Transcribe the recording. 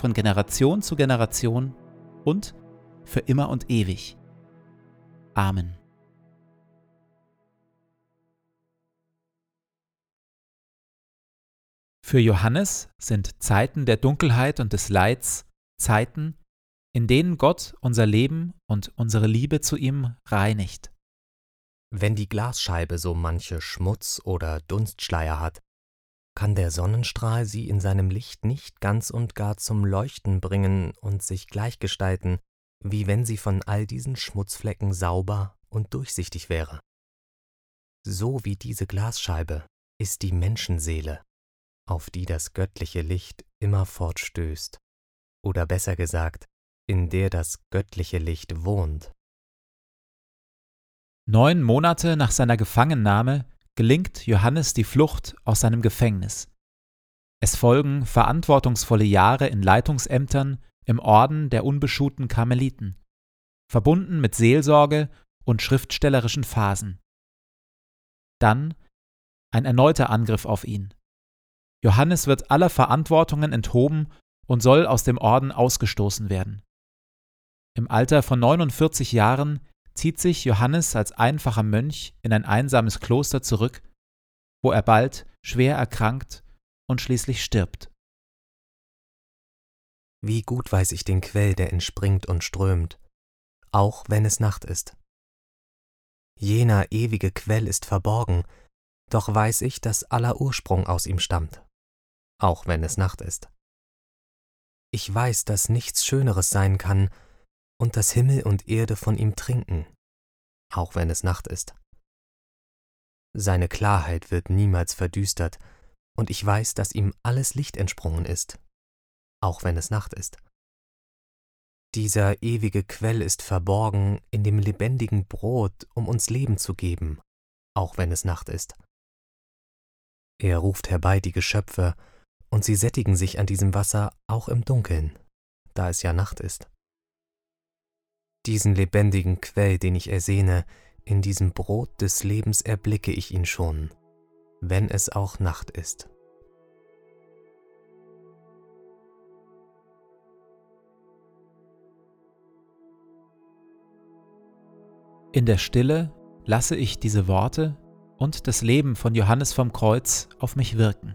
von Generation zu Generation und für immer und ewig. Amen. Für Johannes sind Zeiten der Dunkelheit und des Leids Zeiten, in denen Gott unser Leben und unsere Liebe zu ihm reinigt. Wenn die Glasscheibe so manche Schmutz oder Dunstschleier hat, kann der Sonnenstrahl sie in seinem Licht nicht ganz und gar zum Leuchten bringen und sich gleichgestalten, wie wenn sie von all diesen Schmutzflecken sauber und durchsichtig wäre. So wie diese Glasscheibe ist die Menschenseele, auf die das göttliche Licht immerfort stößt, oder besser gesagt, in der das göttliche Licht wohnt. Neun Monate nach seiner Gefangennahme gelingt Johannes die Flucht aus seinem Gefängnis. Es folgen verantwortungsvolle Jahre in Leitungsämtern im Orden der unbeschuhten Karmeliten, verbunden mit Seelsorge und schriftstellerischen Phasen. Dann ein erneuter Angriff auf ihn. Johannes wird aller Verantwortungen enthoben und soll aus dem Orden ausgestoßen werden. Im Alter von 49 Jahren zieht sich Johannes als einfacher Mönch in ein einsames Kloster zurück, wo er bald schwer erkrankt und schließlich stirbt. Wie gut weiß ich den Quell, der entspringt und strömt, auch wenn es Nacht ist. Jener ewige Quell ist verborgen, doch weiß ich, dass aller Ursprung aus ihm stammt, auch wenn es Nacht ist. Ich weiß, dass nichts Schöneres sein kann, und dass Himmel und Erde von ihm trinken, auch wenn es Nacht ist. Seine Klarheit wird niemals verdüstert, und ich weiß, dass ihm alles Licht entsprungen ist, auch wenn es Nacht ist. Dieser ewige Quell ist verborgen in dem lebendigen Brot, um uns Leben zu geben, auch wenn es Nacht ist. Er ruft herbei die Geschöpfe, und sie sättigen sich an diesem Wasser auch im Dunkeln, da es ja Nacht ist. Diesen lebendigen Quell, den ich ersehne, in diesem Brot des Lebens erblicke ich ihn schon, wenn es auch Nacht ist. In der Stille lasse ich diese Worte und das Leben von Johannes vom Kreuz auf mich wirken.